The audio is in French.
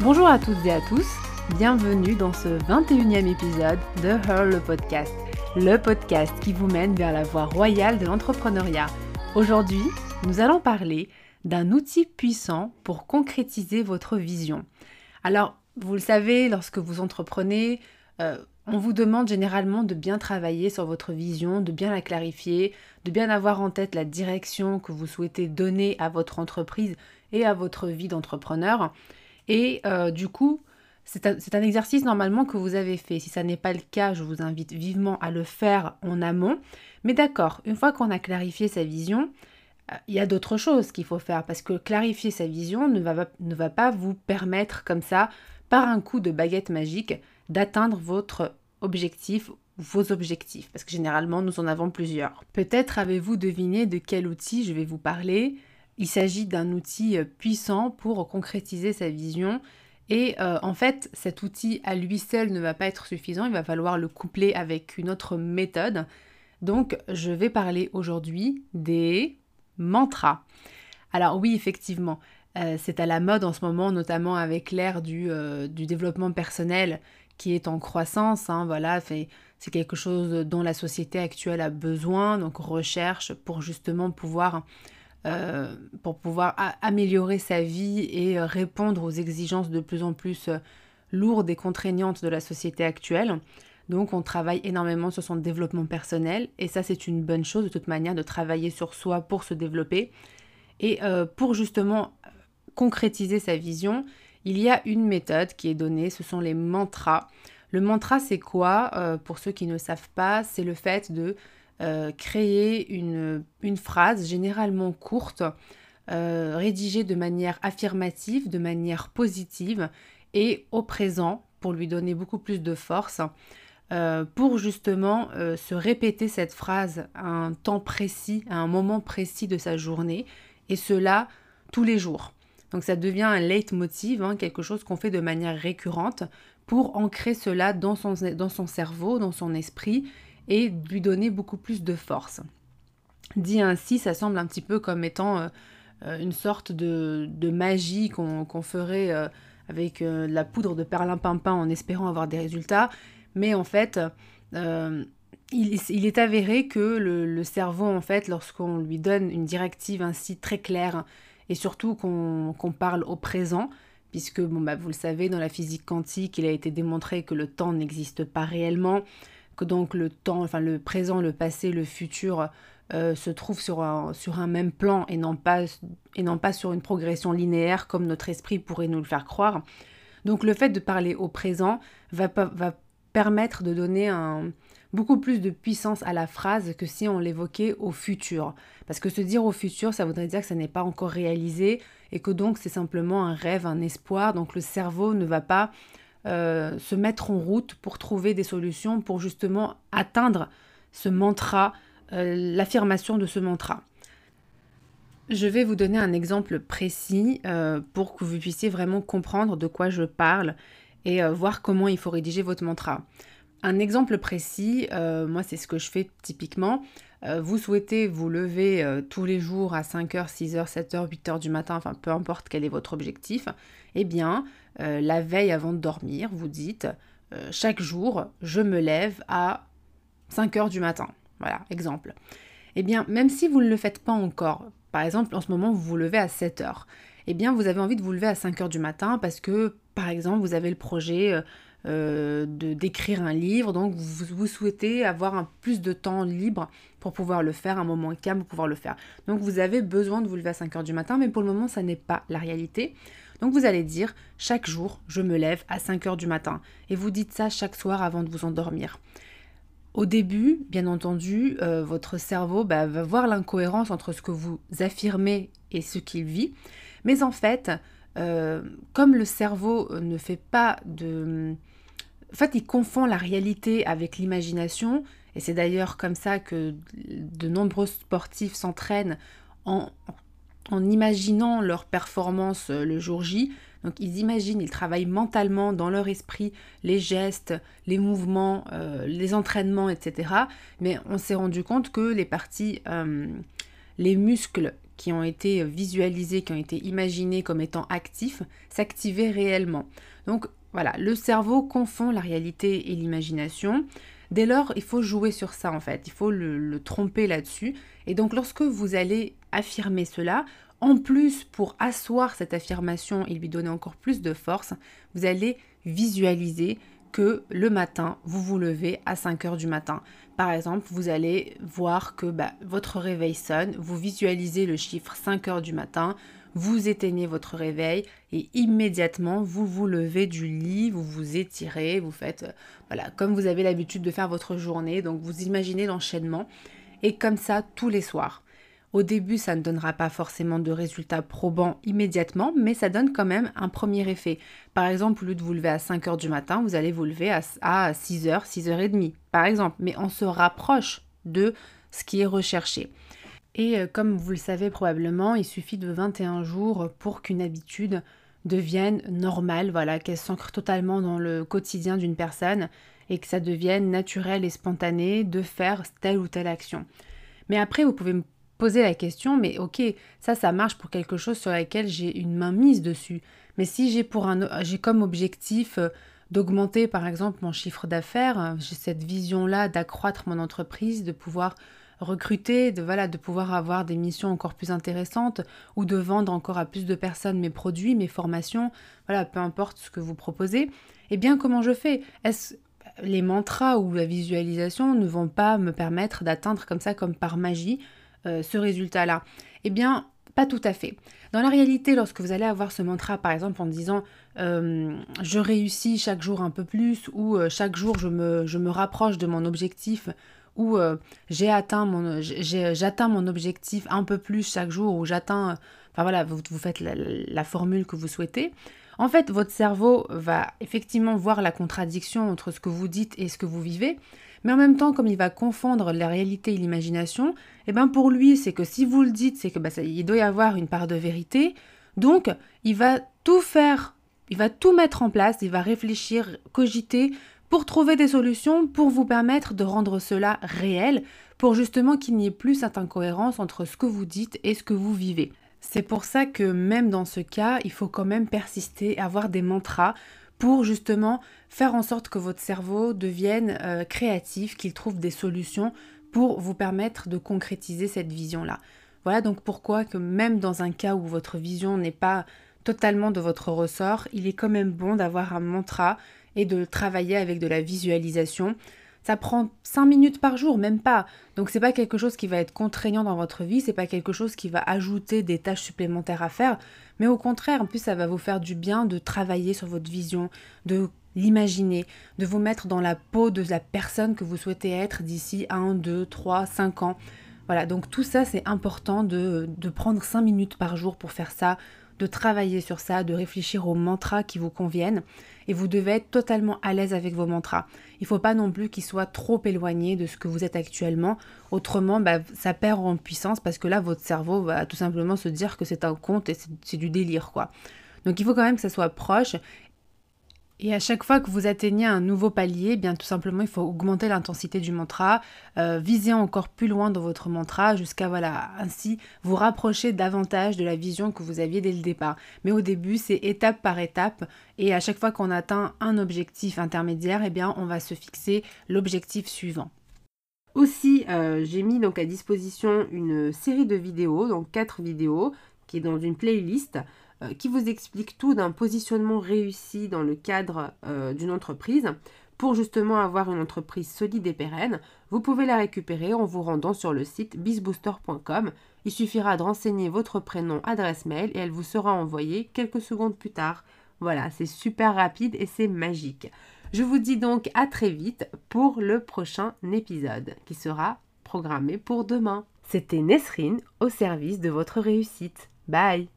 Bonjour à toutes et à tous, bienvenue dans ce 21e épisode de Her le podcast, le podcast qui vous mène vers la voie royale de l'entrepreneuriat. Aujourd'hui, nous allons parler d'un outil puissant pour concrétiser votre vision. Alors, vous le savez, lorsque vous entreprenez, euh, on vous demande généralement de bien travailler sur votre vision, de bien la clarifier, de bien avoir en tête la direction que vous souhaitez donner à votre entreprise et à votre vie d'entrepreneur. Et euh, du coup, c'est un, exercice normalement que vous avez fait. Si ça n'est pas le cas, je vous invite vivement à le faire en amont. Mais d'accord, une fois qu'on a clarifié sa vision, euh, il y a d'autres choses qu'il faut faire parce que clarifier sa vision ne va, ne va pas vous permettre comme ça, par un coup de baguette magique, d'atteindre votre objectif vos objectifs, parce que généralement nous en avons plusieurs. Peut-être avez-vous deviné de quel outil je vais vous parler. Il s'agit d'un outil euh, puissant pour concrétiser sa vision. Et euh, en fait, cet outil à lui seul ne va pas être suffisant, il va falloir le coupler avec une autre méthode. Donc, je vais parler aujourd'hui des mantras. Alors oui, effectivement, euh, c'est à la mode en ce moment, notamment avec l'ère du, développement personnel qui est en croissance. Hein, voilà, c'est quelque chose dont la société actuelle a besoin, donc recherche pour justement pouvoir euh, pour pouvoir améliorer sa vie et euh, répondre aux exigences de plus en plus euh, lourdes et contraignantes de la société actuelle. Donc on travaille énormément sur son développement personnel et ça c'est une bonne chose de toute manière de travailler sur soi pour se développer. Et pour justement concrétiser sa vision, il y a une méthode qui est donnée, ce sont les mantras. Le mantra c'est quoi? Pour ceux qui ne savent pas, c'est le fait de euh, créer une, phrase généralement courte, euh, rédigée de manière affirmative, de manière positive et au présent pour lui donner beaucoup plus de force. Euh, pour justement se répéter cette phrase à un temps précis, à un moment précis de sa journée, et cela tous les jours. Donc ça devient un leitmotiv, hein, quelque chose qu'on fait de manière récurrente pour ancrer cela dans son, dans son cerveau, dans son esprit, et lui donner beaucoup plus de force. Dit ainsi, ça semble un petit peu comme étant euh, euh, une sorte de, magie qu'on ferait euh, avec de la poudre de perlimpinpin en espérant avoir des résultats, mais en fait, il, est avéré que le, cerveau, en fait, lorsqu'on lui donne une directive ainsi très claire, et surtout qu'on parle au présent, puisque, bon, bah, vous le savez, dans la physique quantique, il a été démontré que le temps n'existe pas réellement, que donc le temps, enfin le présent, le passé, le futur euh, se trouvent sur un, même plan et non, pas, et non pas sur une progression linéaire comme notre esprit pourrait nous le faire croire. Donc le fait de parler au présent va, permettre de donner beaucoup plus de puissance à la phrase que si on l'évoquait au futur. Parce que se dire au futur, ça voudrait dire que ça n'est pas encore réalisé et que donc c'est simplement un rêve, un espoir. Donc le cerveau ne va pas euh, se mettre en route pour trouver des solutions pour justement atteindre ce mantra, euh, l'affirmation de ce mantra. Je vais vous donner un exemple précis euh, pour que vous puissiez vraiment comprendre de quoi je parle et voir comment il faut rédiger votre mantra. Un exemple précis, moi c'est ce que je fais typiquement. vous souhaitez vous lever tous les jours à 5h, 6h, 7h, 8h du matin, enfin peu importe quel est votre objectif, eh bien euh, la veille avant de dormir, vous dites euh, chaque jour, je me lève à 5 heures du matin. Voilà, exemple. Eh bien, même si vous ne le faites pas encore, par exemple, en ce moment, vous vous levez à 7 heures, eh bien, vous avez envie de vous lever à 5 heures du matin parce que, par exemple, vous avez le projet euh, de d'écrire un livre, donc vous, souhaitez avoir un plus de temps libre pour pouvoir le faire, un moment calme pour pouvoir le faire. Donc vous avez besoin de vous lever à 5 heures du matin, mais pour le moment, ça n'est pas la réalité. Donc vous allez dire chaque jour, je me lève à 5 heures du matin. Et vous dites ça chaque soir avant de vous endormir. Au début, bien entendu, euh, votre cerveau bah, va voir l'incohérence entre ce que vous affirmez et ce qu'il vit. Mais en fait, euh, comme le cerveau ne fait pas de... En fait, il confond la réalité avec l'imagination. Et c'est d'ailleurs comme ça que de nombreux sportifs s'entraînent en en imaginant leur performance euh, le jour J. Donc ils imaginent, ils travaillent mentalement dans leur esprit les gestes, les mouvements, euh, les entraînements, etc. Mais on s'est rendu compte que les parties, euh, les muscles qui ont été visualisés, qui ont été imaginés comme étant actifs, s'activer réellement. Donc voilà, le cerveau confond la réalité et l'imagination. Dès lors, il faut jouer sur ça en fait, il faut le, tromper là-dessus. Et donc lorsque vous allez affirmer cela, en plus pour asseoir cette affirmation et lui donner encore plus de force, vous allez visualiser que le matin, vous vous levez à 5 heures du matin. Par exemple, vous allez voir que bah, votre réveil sonne, vous visualisez le chiffre 5 heures du matin, vous éteignez votre réveil et immédiatement vous vous levez du lit, vous vous étirez, vous faites euh, voilà comme vous avez l'habitude de faire votre journée. Donc vous imaginez l'enchaînement et comme ça tous les soirs. Au début, ça ne donnera pas forcément de résultats probants immédiatement, mais ça donne quand même un premier effet. Par exemple, au lieu de vous lever à 5h du matin, vous allez vous lever à, 6h, 6h30, par exemple. Mais on se rapproche de ce qui est recherché. Et euh, comme vous le savez probablement, il suffit de 21 jours pour qu'une habitude devienne normale, voilà, qu'elle s'ancre totalement dans le quotidien d'une personne et que ça devienne naturel et spontané de faire telle ou telle action. Mais après, vous pouvez poser la question, mais ok, ça, ça marche pour quelque chose sur laquelle j'ai une main mise dessus. Mais si j'ai pour un, j'ai comme objectif euh, d'augmenter, par exemple, mon chiffre d'affaires, j'ai cette vision-là d'accroître mon entreprise, de pouvoir recruter, de, voilà, de pouvoir avoir des missions encore plus intéressantes ou de vendre encore à plus de personnes mes produits, mes formations, voilà, peu importe ce que vous proposez, eh bien comment je fais? Est-ce les mantras ou la visualisation ne vont pas me permettre d'atteindre comme ça, comme par magie, euh, ce résultat-là Eh bien, pas tout à fait. Dans la réalité, lorsque vous allez avoir ce mantra, par exemple, en disant euh, je réussis chaque jour un peu plus, ou euh, chaque jour je me, je me rapproche de mon objectif euh, j'ai atteint mon j'atteins mon objectif un peu plus chaque jour, où j'atteins, enfin voilà, vous, vous faites la, formule que vous souhaitez. En fait, votre cerveau va effectivement voir la contradiction entre ce que vous dites et ce que vous vivez, mais en même temps, comme il va confondre la réalité et l'imagination, et eh ben pour lui, c'est que si vous le dites, c'est que bah, il doit y avoir une part de vérité. Donc, il va tout faire, il va tout mettre en place, il va réfléchir, cogiter pour trouver des solutions pour vous permettre de rendre cela réel, pour justement qu'il n'y ait plus cette incohérence entre ce que vous dites et ce que vous vivez. C'est pour ça que même dans ce cas, il faut quand même persister, avoir des mantras pour justement faire en sorte que votre cerveau devienne euh, créatif, qu'il trouve des solutions pour vous permettre de concrétiser cette vision-là. Voilà donc pourquoi que même dans un cas où votre vision n'est pas totalement de votre ressort, il est quand même bon d'avoir un mantra et de travailler avec de la visualisation. Ça prend 5 minutes par jour, même pas. Donc c'est pas quelque chose qui va être contraignant dans votre vie, c'est pas quelque chose qui va ajouter des tâches supplémentaires à faire, mais au contraire, en plus ça va vous faire du bien de travailler sur votre vision, de l'imaginer, de vous mettre dans la peau de la personne que vous souhaitez être d'ici 1, 2, 3, 5 ans. Voilà, donc tout ça c'est important de, de prendre 5 minutes par jour pour faire ça, de travailler sur ça, de réfléchir aux mantras qui vous conviennent. Et vous devez être totalement à l'aise avec vos mantras. Il ne faut pas non plus qu'ils soient trop éloignés de ce que vous êtes actuellement. Autrement, bah, ça perd en puissance parce que là, votre cerveau va tout simplement se dire que c'est un conte et c'est du délire, quoi. Donc il faut quand même que ça soit proche et à chaque fois que vous atteignez un nouveau palier, eh bien tout simplement il faut augmenter l'intensité du mantra, euh, viser encore plus loin dans votre mantra jusqu'à voilà ainsi vous rapprocher davantage de la vision que vous aviez dès le départ. Mais au début c'est étape par étape et à chaque fois qu'on atteint un objectif intermédiaire, eh bien on va se fixer l'objectif suivant. Aussi, euh, j'ai mis donc à disposition une série de vidéos, donc quatre vidéos, qui est dans une playlist euh, qui vous explique tout d'un positionnement réussi dans le cadre euh, d'une entreprise pour justement avoir une entreprise solide et pérenne. Vous pouvez la récupérer en vous rendant sur le site bizbooster.com. Il suffira de renseigner votre prénom, adresse mail et elle vous sera envoyée quelques secondes plus tard. Voilà, c'est super rapide et c'est magique. Je vous dis donc à très vite pour le prochain épisode qui sera programmé pour demain. C'était Nesrine au service de votre réussite. Bye